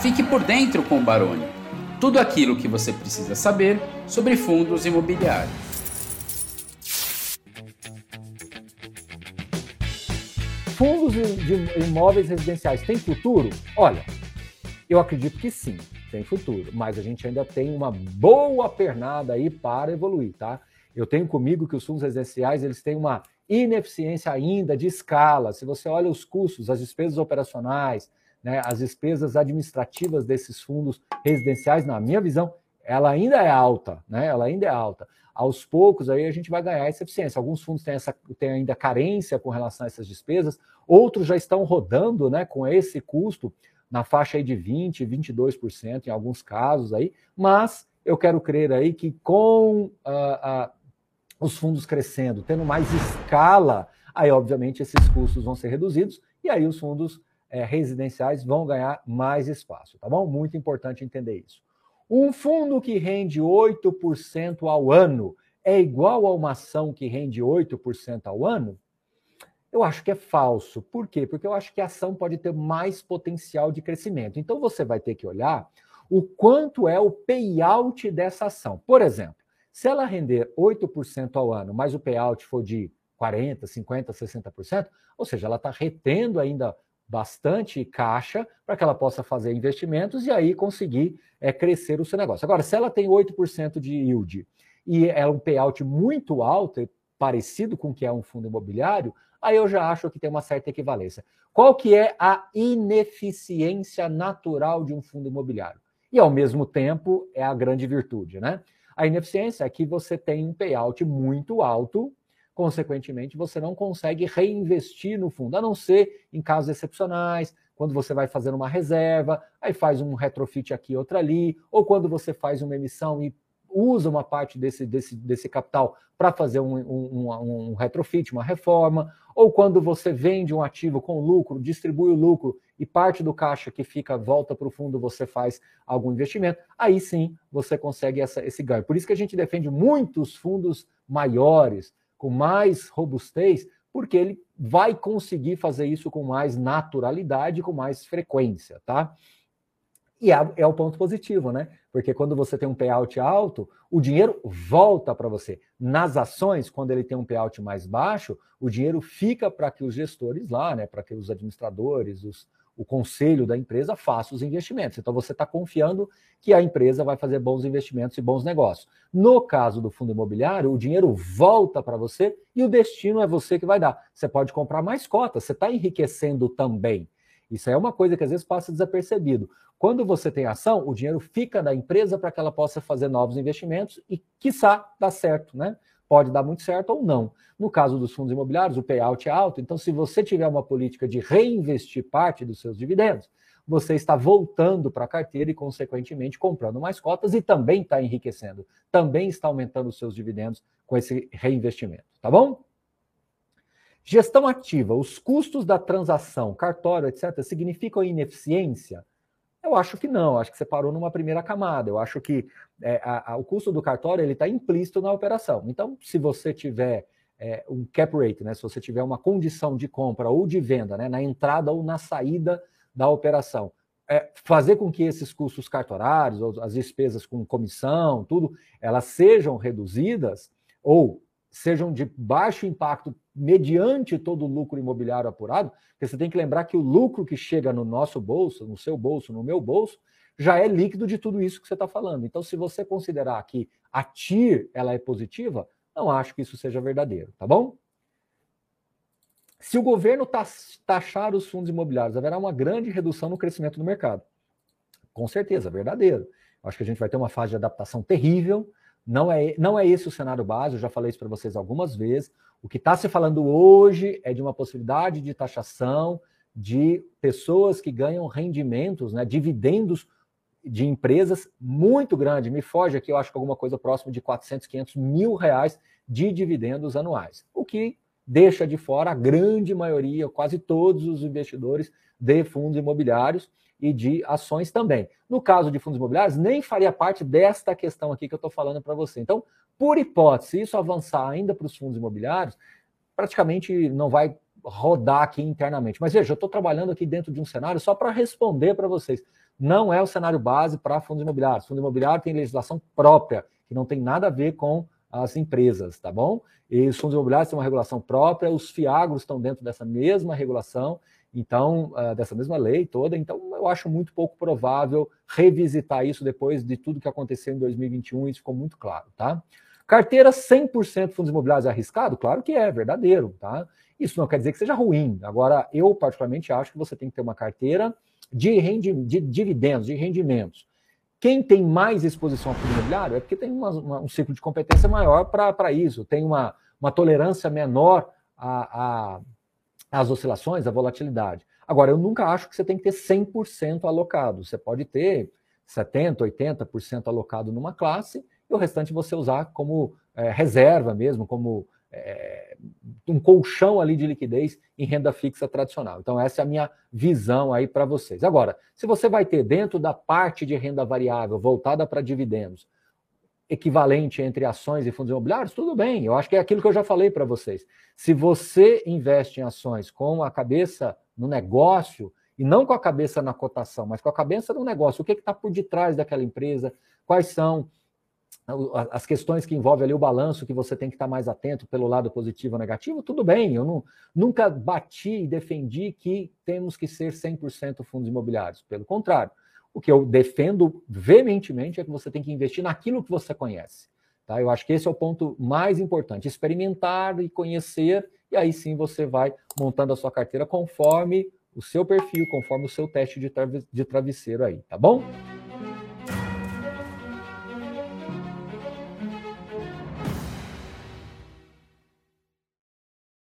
Fique por dentro com o Baroni. Tudo aquilo que você precisa saber sobre fundos imobiliários. Fundos de imóveis residenciais têm futuro? Olha, eu acredito que sim, tem futuro, mas a gente ainda tem uma boa pernada aí para evoluir, tá? Eu tenho comigo que os fundos residenciais eles têm uma ineficiência ainda de escala. Se você olha os custos, as despesas operacionais, né, as despesas administrativas desses fundos residenciais, na minha visão, ela ainda é alta, né? Ela ainda é alta. Aos poucos aí a gente vai ganhar essa eficiência. Alguns fundos têm, essa, têm ainda carência com relação a essas despesas, outros já estão rodando, né, com esse custo na faixa aí de 20, 22% em alguns casos aí, mas eu quero crer aí que com uh, uh, os fundos crescendo, tendo mais escala, aí obviamente esses custos vão ser reduzidos e aí os fundos é, residenciais vão ganhar mais espaço, tá bom? Muito importante entender isso. Um fundo que rende 8% ao ano é igual a uma ação que rende 8% ao ano? Eu acho que é falso. Por quê? Porque eu acho que a ação pode ter mais potencial de crescimento. Então você vai ter que olhar o quanto é o payout dessa ação. Por exemplo, se ela render 8% ao ano, mas o payout for de 40%, 50%, 60%, ou seja, ela está retendo ainda bastante caixa para que ela possa fazer investimentos e aí conseguir é, crescer o seu negócio. Agora, se ela tem 8% de yield e é um payout muito alto, parecido com o que é um fundo imobiliário, aí eu já acho que tem uma certa equivalência. Qual que é a ineficiência natural de um fundo imobiliário? E ao mesmo tempo é a grande virtude, né? A ineficiência é que você tem um payout muito alto, consequentemente, você não consegue reinvestir no fundo, a não ser em casos excepcionais, quando você vai fazer uma reserva, aí faz um retrofit aqui, outra ali, ou quando você faz uma emissão e usa uma parte desse, desse, desse capital para fazer um, um, um, retrofit, uma reforma, ou quando você vende um ativo com lucro, distribui o lucro e parte do caixa que fica volta para o fundo, você faz algum investimento, aí sim você consegue essa, esse ganho. Por isso que a gente defende muitos fundos maiores, com mais robustez, porque ele vai conseguir fazer isso com mais naturalidade, com mais frequência, tá? E é, é, o ponto positivo, né? Porque quando você tem um payout alto, o dinheiro volta para você. Nas ações, quando ele tem um payout mais baixo, o dinheiro fica para que os gestores lá, né? Para que os administradores, os, o conselho da empresa faça os investimentos. Então você está confiando que a empresa vai fazer bons investimentos e bons negócios. No caso do fundo imobiliário, o dinheiro volta para você e o destino é você que vai dar. Você pode comprar mais cotas, você está enriquecendo também. Isso é uma coisa que às vezes passa desapercebido. Quando você tem ação, o dinheiro fica da empresa para que ela possa fazer novos investimentos e, quiçá, dá certo, né? Pode dar muito certo ou não. No caso dos fundos imobiliários, o payout é alto, então, se você tiver uma política de reinvestir parte dos seus dividendos, você está voltando para a carteira e, consequentemente, comprando mais cotas e também está enriquecendo, também está aumentando os seus dividendos com esse reinvestimento, tá bom? Gestão ativa, os custos da transação, cartório, etc., significam ineficiência? Eu acho que não, acho que você parou numa primeira camada. Eu acho que é, a, a, o custo do cartório ele está implícito na operação. Então, se você tiver é, um cap rate, né, se você tiver uma condição de compra ou de venda, né, na entrada ou na saída da operação, é, fazer com que esses custos cartorários, as despesas com comissão, tudo, elas sejam reduzidas ou sejam de baixo impacto mediante todo o lucro imobiliário apurado, porque você tem que lembrar que o lucro que chega no nosso bolso, no seu bolso, no meu bolso, já é líquido de tudo isso que você está falando. Então, se você considerar que a TIR ela é positiva, não acho que isso seja verdadeiro, tá bom? Se o governo taxar os fundos imobiliários, haverá uma grande redução no crescimento do mercado. Com certeza, verdadeiro. Acho que a gente vai ter uma fase de adaptação terrível, não é, não é esse o cenário base, eu já falei isso para vocês algumas vezes. O que está se falando hoje é de uma possibilidade de taxação de pessoas que ganham rendimentos, né, dividendos de empresas muito grande. Me foge aqui, eu acho que alguma coisa próxima de 400, 500 mil reais de dividendos anuais. O que deixa de fora a grande maioria, quase todos os investidores de fundos imobiliários e de ações também. No caso de fundos imobiliários, nem faria parte desta questão aqui que eu estou falando para você. Então, por hipótese, se isso avançar ainda para os fundos imobiliários, praticamente não vai rodar aqui internamente. Mas veja, eu estou trabalhando aqui dentro de um cenário só para responder para vocês. não é o cenário base para fundos imobiliários. Fundo imobiliário tem legislação própria, que não tem nada a ver com as empresas, tá bom? E os fundos imobiliários têm uma regulação própria, os fiagros estão dentro dessa mesma regulação, então, uh, dessa mesma lei toda. Então, eu acho muito pouco provável revisitar isso depois de tudo que aconteceu em 2021, isso ficou muito claro, tá? Carteira 100% fundos imobiliários arriscado? Claro que é, verdadeiro, tá? Isso não quer dizer que seja ruim. Agora, eu particularmente acho que você tem que ter uma carteira de, rendi de dividendos, de rendimentos. Quem tem mais exposição ao fundo imobiliário é porque tem uma, uma, um ciclo de competência maior para isso, tem uma, uma tolerância menor às a, oscilações, à volatilidade. Agora, eu nunca acho que você tem que ter 100% alocado. Você pode ter 70%, 80% alocado numa classe e o restante você usar como é, reserva mesmo, como é, um colchão ali de liquidez em renda fixa tradicional. Então, essa é a minha visão aí para vocês. Agora, se você vai ter dentro da parte de renda variável voltada para dividendos, equivalente entre ações e fundos imobiliários, tudo bem. Eu acho que é aquilo que eu já falei para vocês. Se você investe em ações com a cabeça no negócio, e não com a cabeça na cotação, mas com a cabeça no negócio, o que está por detrás daquela empresa, quais são as questões que envolvem ali o balanço, que você tem que estar mais atento pelo lado positivo ou negativo, tudo bem. Eu não, nunca bati e defendi que temos que ser 100% fundos imobiliários. Pelo contrário, o que eu defendo veementemente é que você tem que investir naquilo que você conhece. Tá? Eu acho que esse é o ponto mais importante: experimentar e conhecer, e aí sim você vai montando a sua carteira conforme o seu perfil, conforme o seu teste de, travesseiro aí, tá bom?